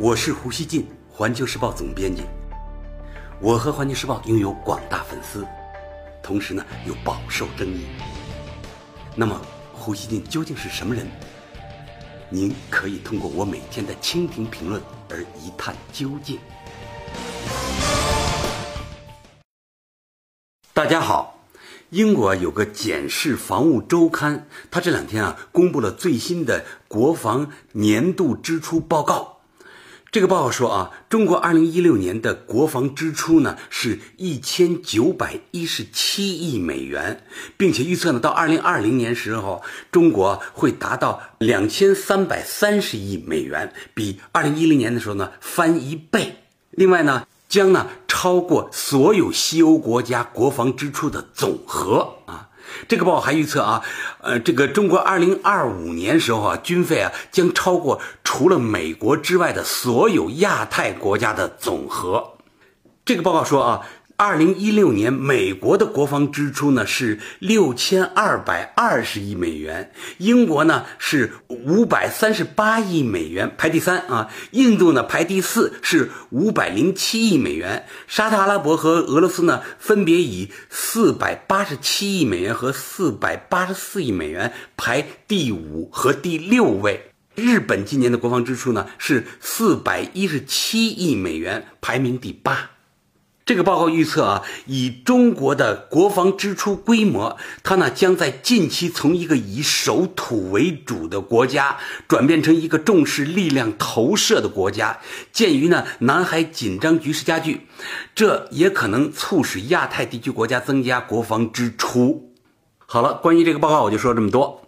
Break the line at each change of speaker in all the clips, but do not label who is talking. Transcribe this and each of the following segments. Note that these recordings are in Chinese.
我是胡锡进，环球时报总编辑。我和环球时报拥有广大粉丝，同时呢又饱受争议。那么，胡锡进究竟是什么人？您可以通过我每天的蜻蜓评论而一探究竟。大家好，英国有个简氏防务周刊，它这两天啊公布了最新的国防年度支出报告。这个报告说啊，中国二零一六年的国防支出呢是一千九百一十七亿美元，并且预测呢到二零二零年时候，中国会达到两千三百三十亿美元，比二零一零年的时候呢翻一倍。另外呢，将呢超过所有西欧国家国防支出的总和啊。这个报还预测啊，呃，这个中国二零二五年时候啊，军费啊将超过除了美国之外的所有亚太国家的总和。这个报告说啊。二零一六年，美国的国防支出呢是六千二百二十亿美元，英国呢是五百三十八亿美元，排第三啊。印度呢排第四，是五百零七亿美元。沙特阿拉伯和俄罗斯呢分别以四百八十七亿美元和四百八十四亿美元排第五和第六位。日本今年的国防支出呢是四百一十七亿美元，排名第八。这个报告预测啊，以中国的国防支出规模，它呢将在近期从一个以守土为主的国家，转变成一个重视力量投射的国家。鉴于呢南海紧张局势加剧，这也可能促使亚太地区国家增加国防支出。好了，关于这个报告我就说这么多。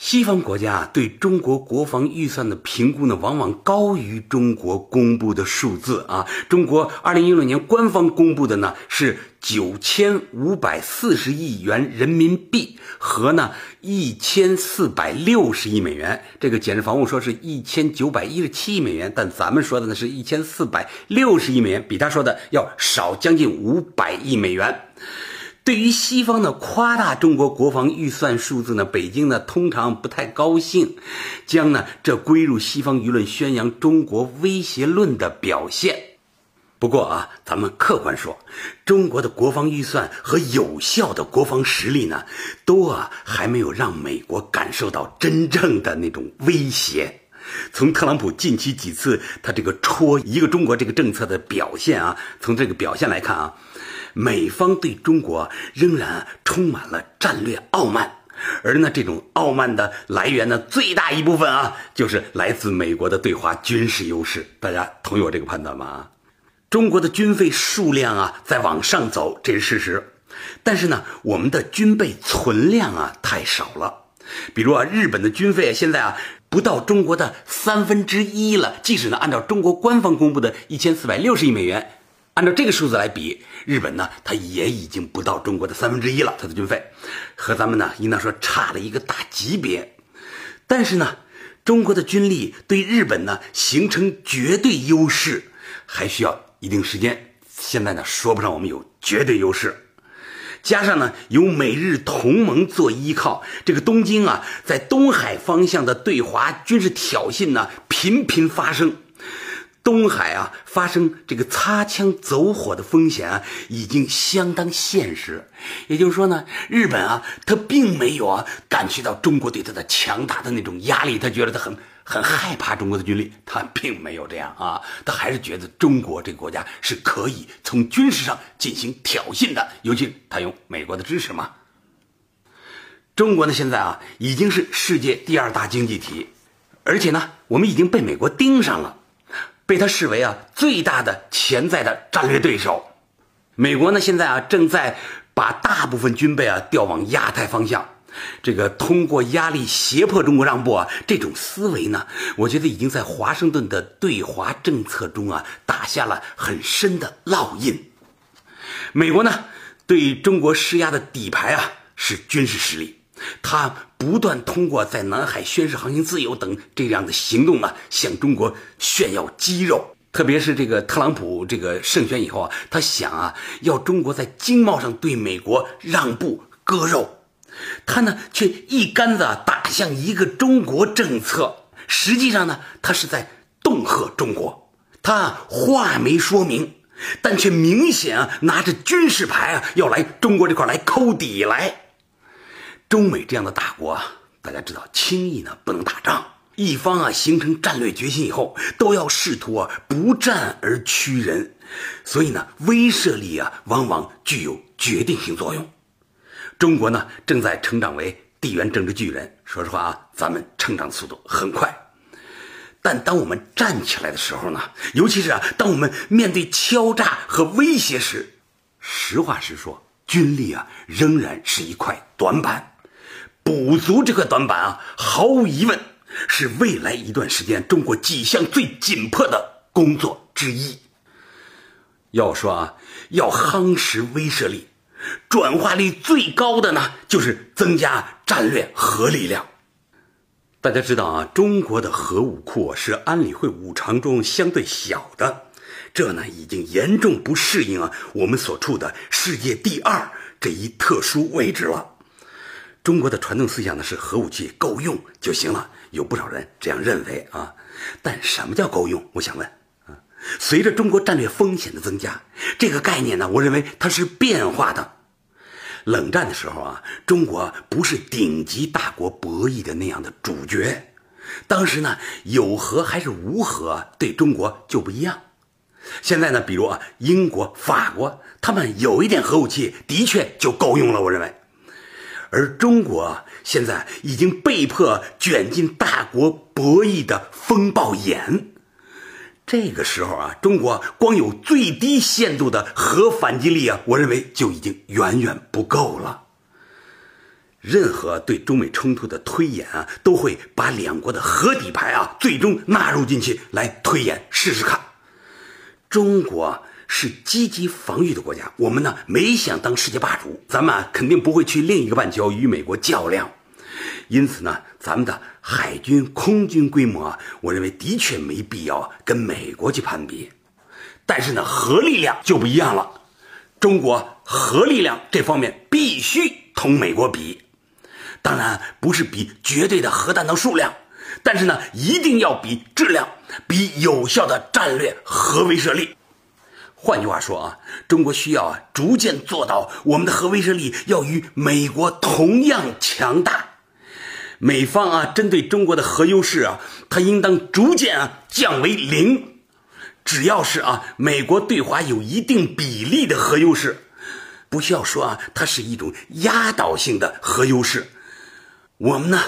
西方国家对中国国防预算的评估呢，往往高于中国公布的数字啊。中国二零一六年官方公布的呢是九千五百四十亿元人民币和呢一千四百六十亿美元。这个简氏防务说是一千九百一十七亿美元，但咱们说的呢是一千四百六十亿美元，比他说的要少将近五百亿美元。对于西方的夸大中国国防预算数字呢，北京呢通常不太高兴，将呢这归入西方舆论宣扬中国威胁论的表现。不过啊，咱们客观说，中国的国防预算和有效的国防实力呢，都啊还没有让美国感受到真正的那种威胁。从特朗普近期几次他这个戳一个中国这个政策的表现啊，从这个表现来看啊。美方对中国仍然充满了战略傲慢，而呢，这种傲慢的来源呢，最大一部分啊，就是来自美国的对华军事优势。大家同意我这个判断吗？中国的军费数量啊在往上走，这是事实。但是呢，我们的军备存量啊太少了。比如啊，日本的军费现在啊不到中国的三分之一了。即使呢，按照中国官方公布的一千四百六十亿美元。按照这个数字来比，日本呢，它也已经不到中国的三分之一了，它的军费和咱们呢，应当说差了一个大级别。但是呢，中国的军力对日本呢形成绝对优势，还需要一定时间。现在呢，说不上我们有绝对优势。加上呢，有美日同盟做依靠，这个东京啊，在东海方向的对华军事挑衅呢，频频发生。东海啊，发生这个擦枪走火的风险啊，已经相当现实。也就是说呢，日本啊，他并没有啊感觉到中国对他的强大的那种压力，他觉得他很很害怕中国的军力，他并没有这样啊，他还是觉得中国这个国家是可以从军事上进行挑衅的，尤其他有美国的支持嘛。中国呢，现在啊，已经是世界第二大经济体，而且呢，我们已经被美国盯上了。被他视为啊最大的潜在的战略对手，美国呢现在啊正在把大部分军备啊调往亚太方向，这个通过压力胁迫中国让步啊这种思维呢，我觉得已经在华盛顿的对华政策中啊打下了很深的烙印。美国呢对中国施压的底牌啊是军事实力。他不断通过在南海宣示航行自由等这样的行动啊，向中国炫耀肌肉。特别是这个特朗普这个胜选以后啊，他想啊，要中国在经贸上对美国让步割肉，他呢却一竿子打向一个中国政策。实际上呢，他是在恫吓中国。他话没说明，但却明显啊拿着军事牌啊要来中国这块来抠底来。中美这样的大国啊，大家知道，轻易呢不能打仗。一方啊形成战略决心以后，都要试图啊不战而屈人，所以呢威慑力啊往往具有决定性作用。中国呢正在成长为地缘政治巨人，说实话啊，咱们成长速度很快。但当我们站起来的时候呢，尤其是啊当我们面对敲诈和威胁时，实话实说，军力啊仍然是一块短板。补足这块短板啊，毫无疑问。是未来一段时间中国几项最紧迫的工作之一。要说啊，要夯实威慑力，转化率最高的呢，就是增加战略核力量。大家知道啊，中国的核武库是安理会五常中相对小的，这呢已经严重不适应啊我们所处的世界第二这一特殊位置了。中国的传统思想呢是核武器够用就行了。有不少人这样认为啊，但什么叫够用？我想问啊，随着中国战略风险的增加，这个概念呢，我认为它是变化的。冷战的时候啊，中国不是顶级大国博弈的那样的主角，当时呢，有核还是无核对中国就不一样。现在呢，比如啊，英国、法国，他们有一点核武器，的确就够用了。我认为。而中国现在已经被迫卷进大国博弈的风暴眼，这个时候啊，中国光有最低限度的核反击力啊，我认为就已经远远不够了。任何对中美冲突的推演啊，都会把两国的核底牌啊，最终纳入进去来推演试试看，中国。是积极防御的国家，我们呢没想当世界霸主，咱们啊肯定不会去另一个半球与美国较量。因此呢，咱们的海军、空军规模啊，我认为的确没必要跟美国去攀比。但是呢，核力量就不一样了，中国核力量这方面必须同美国比。当然不是比绝对的核弹头数量，但是呢，一定要比质量，比有效的战略核威慑力。换句话说啊，中国需要啊逐渐做到我们的核威慑力要与美国同样强大。美方啊针对中国的核优势啊，它应当逐渐啊降为零。只要是啊美国对华有一定比例的核优势，不需要说啊它是一种压倒性的核优势，我们呢？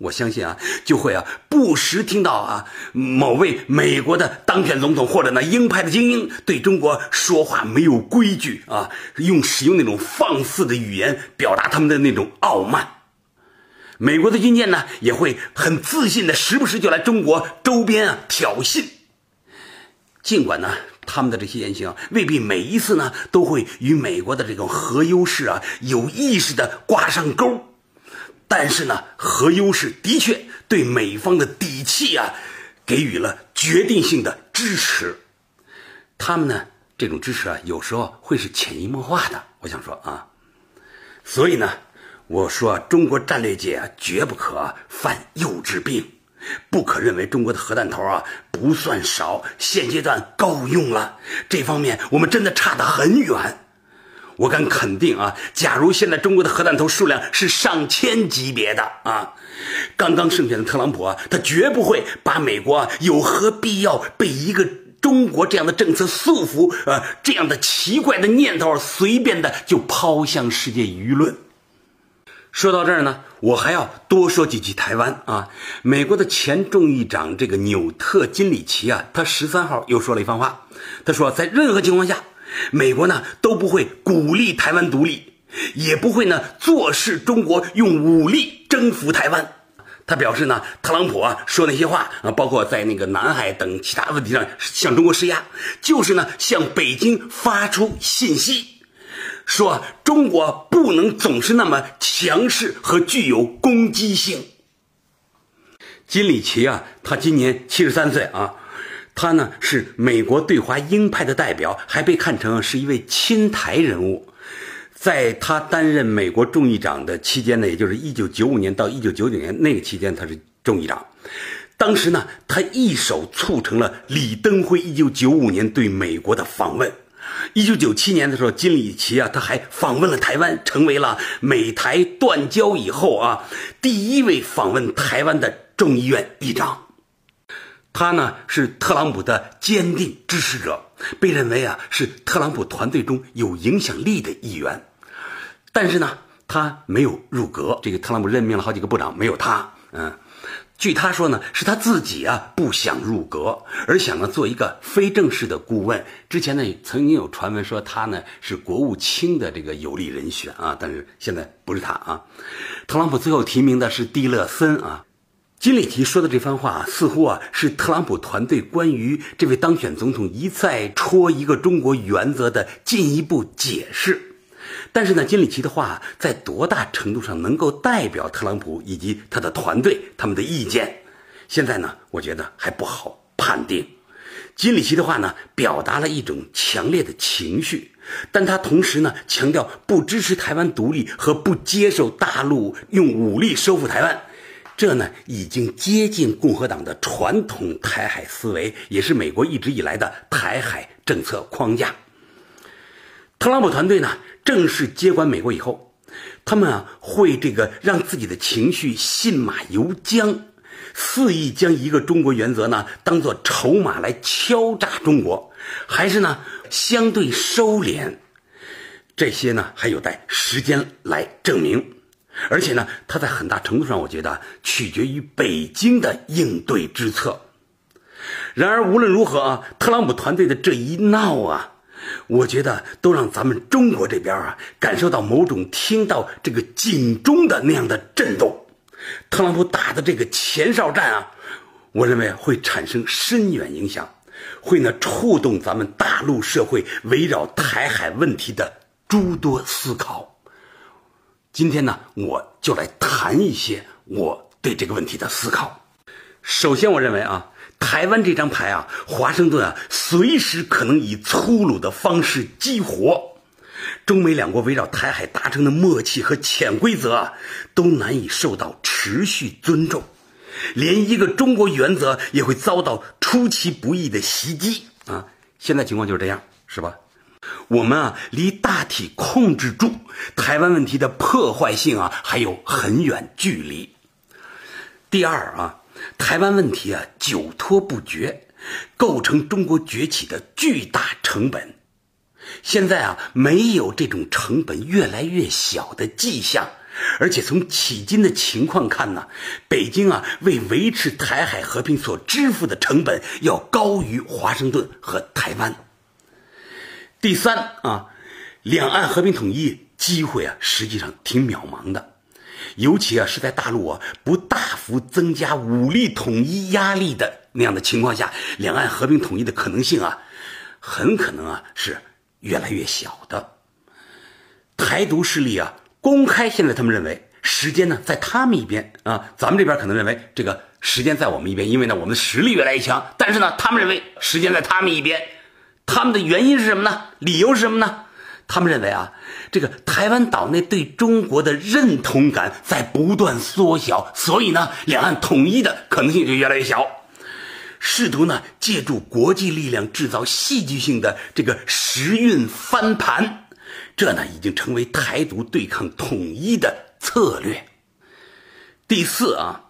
我相信啊，就会啊，不时听到啊，某位美国的当选总统或者呢鹰派的精英对中国说话没有规矩啊，用使用那种放肆的语言表达他们的那种傲慢。美国的军舰呢，也会很自信的时不时就来中国周边啊挑衅。尽管呢，他们的这些言行未必每一次呢都会与美国的这种核优势啊有意识的挂上钩。但是呢，核优势的确对美方的底气啊，给予了决定性的支持。他们呢，这种支持啊，有时候会是潜移默化的。我想说啊，所以呢，我说中国战略界啊，绝不可犯幼稚病，不可认为中国的核弹头啊不算少，现阶段够用了。这方面我们真的差得很远。我敢肯定啊，假如现在中国的核弹头数量是上千级别的啊，刚刚胜选的特朗普啊，他绝不会把美国啊有何必要被一个中国这样的政策束缚呃这样的奇怪的念头随便的就抛向世界舆论。说到这儿呢，我还要多说几句台湾啊，美国的前众议长这个纽特金里奇啊，他十三号又说了一番话，他说在任何情况下。美国呢都不会鼓励台湾独立，也不会呢坐视中国用武力征服台湾。他表示呢，特朗普啊说那些话啊，包括在那个南海等其他问题上向中国施压，就是呢向北京发出信息，说中国不能总是那么强势和具有攻击性。金里奇啊，他今年七十三岁啊。他呢是美国对华鹰派的代表，还被看成是一位亲台人物。在他担任美国众议长的期间呢，也就是一九九五年到一九九九年那个期间，他是众议长。当时呢，他一手促成了李登辉一九九五年对美国的访问。一九九七年的时候，金里奇啊，他还访问了台湾，成为了美台断交以后啊第一位访问台湾的众议院议长。他呢是特朗普的坚定支持者，被认为啊是特朗普团队中有影响力的一员。但是呢，他没有入阁。这个特朗普任命了好几个部长，没有他。嗯。据他说呢，是他自己啊不想入阁，而想呢做一个非正式的顾问。之前呢曾经有传闻说他呢是国务卿的这个有利人选啊，但是现在不是他啊。特朗普最后提名的是蒂勒森啊。金里奇说的这番话似乎啊是特朗普团队关于这位当选总统一再戳一个中国原则的进一步解释。但是呢，金里奇的话在多大程度上能够代表特朗普以及他的团队他们的意见？现在呢，我觉得还不好判定。金里奇的话呢，表达了一种强烈的情绪，但他同时呢，强调不支持台湾独立和不接受大陆用武力收复台湾。这呢，已经接近共和党的传统台海思维，也是美国一直以来的台海政策框架。特朗普团队呢正式接管美国以后，他们啊会这个让自己的情绪信马由缰，肆意将一个中国原则呢当做筹码来敲诈中国，还是呢相对收敛？这些呢还有待时间来证明。而且呢，他在很大程度上，我觉得取决于北京的应对之策。然而无论如何啊，特朗普团队的这一闹啊。我觉得都让咱们中国这边啊感受到某种听到这个警钟的那样的震动。特朗普打的这个前哨战啊，我认为会产生深远影响，会呢触动咱们大陆社会围绕台海问题的诸多思考。今天呢，我就来谈一些我对这个问题的思考。首先，我认为啊。台湾这张牌啊，华盛顿啊，随时可能以粗鲁的方式激活。中美两国围绕台海达成的默契和潜规则啊，都难以受到持续尊重，连一个中国原则也会遭到出其不意的袭击啊！现在情况就是这样，是吧？我们啊，离大体控制住台湾问题的破坏性啊，还有很远距离。第二啊。台湾问题啊，久拖不决，构成中国崛起的巨大成本。现在啊，没有这种成本越来越小的迹象，而且从迄今的情况看呢，北京啊为维持台海和平所支付的成本要高于华盛顿和台湾。第三啊，两岸和平统一机会啊，实际上挺渺茫的。尤其啊，是在大陆啊不大幅增加武力统一压力的那样的情况下，两岸和平统一的可能性啊，很可能啊是越来越小的。台独势力啊，公开现在他们认为时间呢在他们一边啊，咱们这边可能认为这个时间在我们一边，因为呢我们的实力越来越强。但是呢，他们认为时间在他们一边，他们的原因是什么呢？理由是什么呢？他们认为啊，这个台湾岛内对中国的认同感在不断缩小，所以呢，两岸统一的可能性就越来越小。试图呢，借助国际力量制造戏剧性的这个时运翻盘，这呢，已经成为台独对抗统一的策略。第四啊，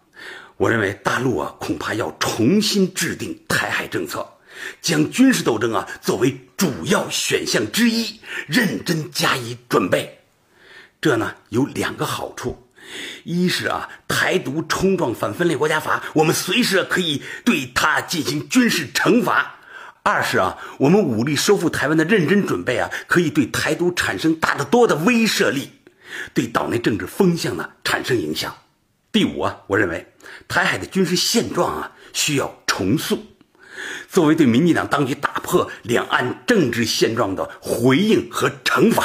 我认为大陆啊，恐怕要重新制定台海政策。将军事斗争啊作为主要选项之一，认真加以准备。这呢有两个好处：一是啊台独冲撞反分裂国家法，我们随时可以对他进行军事惩罚；二是啊我们武力收复台湾的认真准备啊，可以对台独产生大得多的威慑力，对岛内政治风向呢产生影响。第五啊，我认为台海的军事现状啊需要重塑。作为对民进党当局打破两岸政治现状的回应和惩罚，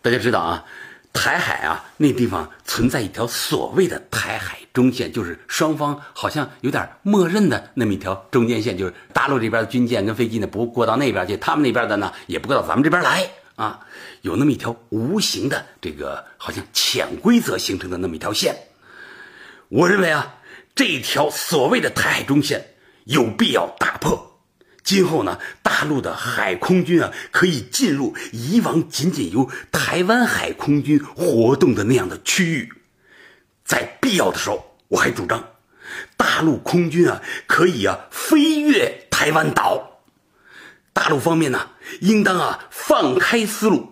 大家知道啊，台海啊那地方存在一条所谓的台海中线，就是双方好像有点默认的那么一条中间线，就是大陆这边的军舰跟飞机呢不过到那边去，他们那边的呢也不过到咱们这边来啊，有那么一条无形的这个好像潜规则形成的那么一条线。我认为啊。这条所谓的台海中线有必要打破。今后呢，大陆的海空军啊，可以进入以往仅仅由台湾海空军活动的那样的区域。在必要的时候，我还主张，大陆空军啊，可以啊飞越台湾岛。大陆方面呢，应当啊放开思路，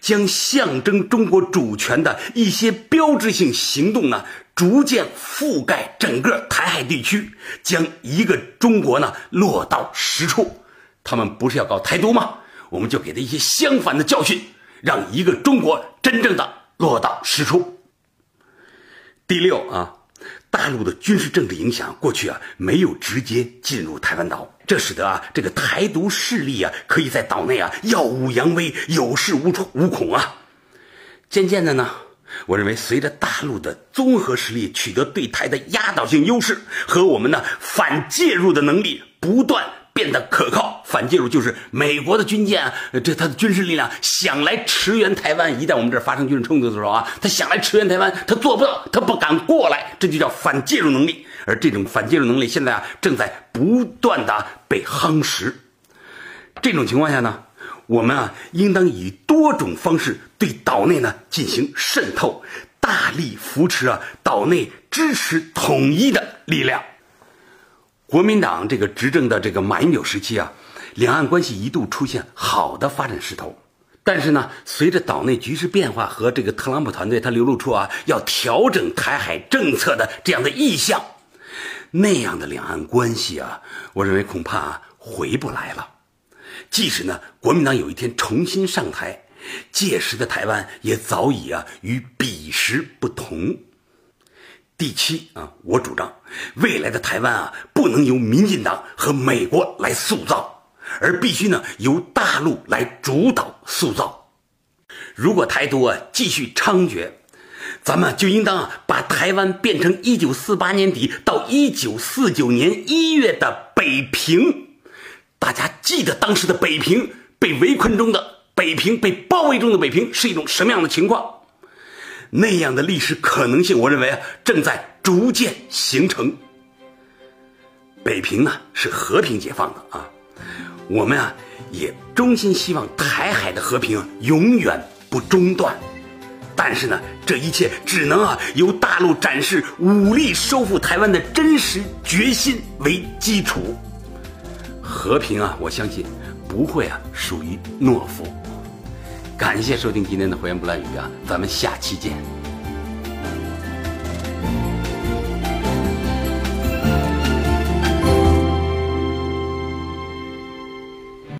将象征中国主权的一些标志性行动呢。逐渐覆盖整个台海地区，将一个中国呢落到实处。他们不是要搞台独吗？我们就给他一些相反的教训，让一个中国真正的落到实处。第六啊，大陆的军事政治影响过去啊没有直接进入台湾岛，这使得啊这个台独势力啊可以在岛内啊耀武扬威，有恃无恐无恐啊。渐渐的呢。我认为，随着大陆的综合实力取得对台的压倒性优势，和我们呢反介入的能力不断变得可靠，反介入就是美国的军舰，这他的军事力量想来驰援台湾，一旦我们这发生军事冲突的时候啊，他想来驰援台湾，他做不到，他不敢过来，这就叫反介入能力。而这种反介入能力现在啊，正在不断的被夯实。这种情况下呢？我们啊，应当以多种方式对岛内呢进行渗透，大力扶持啊岛内支持统一的力量。国民党这个执政的这个马英九时期啊，两岸关系一度出现好的发展势头。但是呢，随着岛内局势变化和这个特朗普团队他流露出啊要调整台海政策的这样的意向，那样的两岸关系啊，我认为恐怕回不来了。即使呢，国民党有一天重新上台，届时的台湾也早已啊与彼时不同。第七啊，我主张未来的台湾啊不能由民进党和美国来塑造，而必须呢由大陆来主导塑造。如果台独啊继续猖獗，咱们就应当把台湾变成一九四八年底到一九四九年一月的北平。大家记得当时的北平被围困中的北平被包围中的北平是一种什么样的情况？那样的历史可能性，我认为啊正在逐渐形成。北平呢是和平解放的啊，我们啊也衷心希望台海的和平永远不中断。但是呢，这一切只能啊由大陆展示武力收复台湾的真实决心为基础。和平啊，我相信不会啊属于懦夫。感谢收听今天的《胡言不乱语》啊，咱们下期见。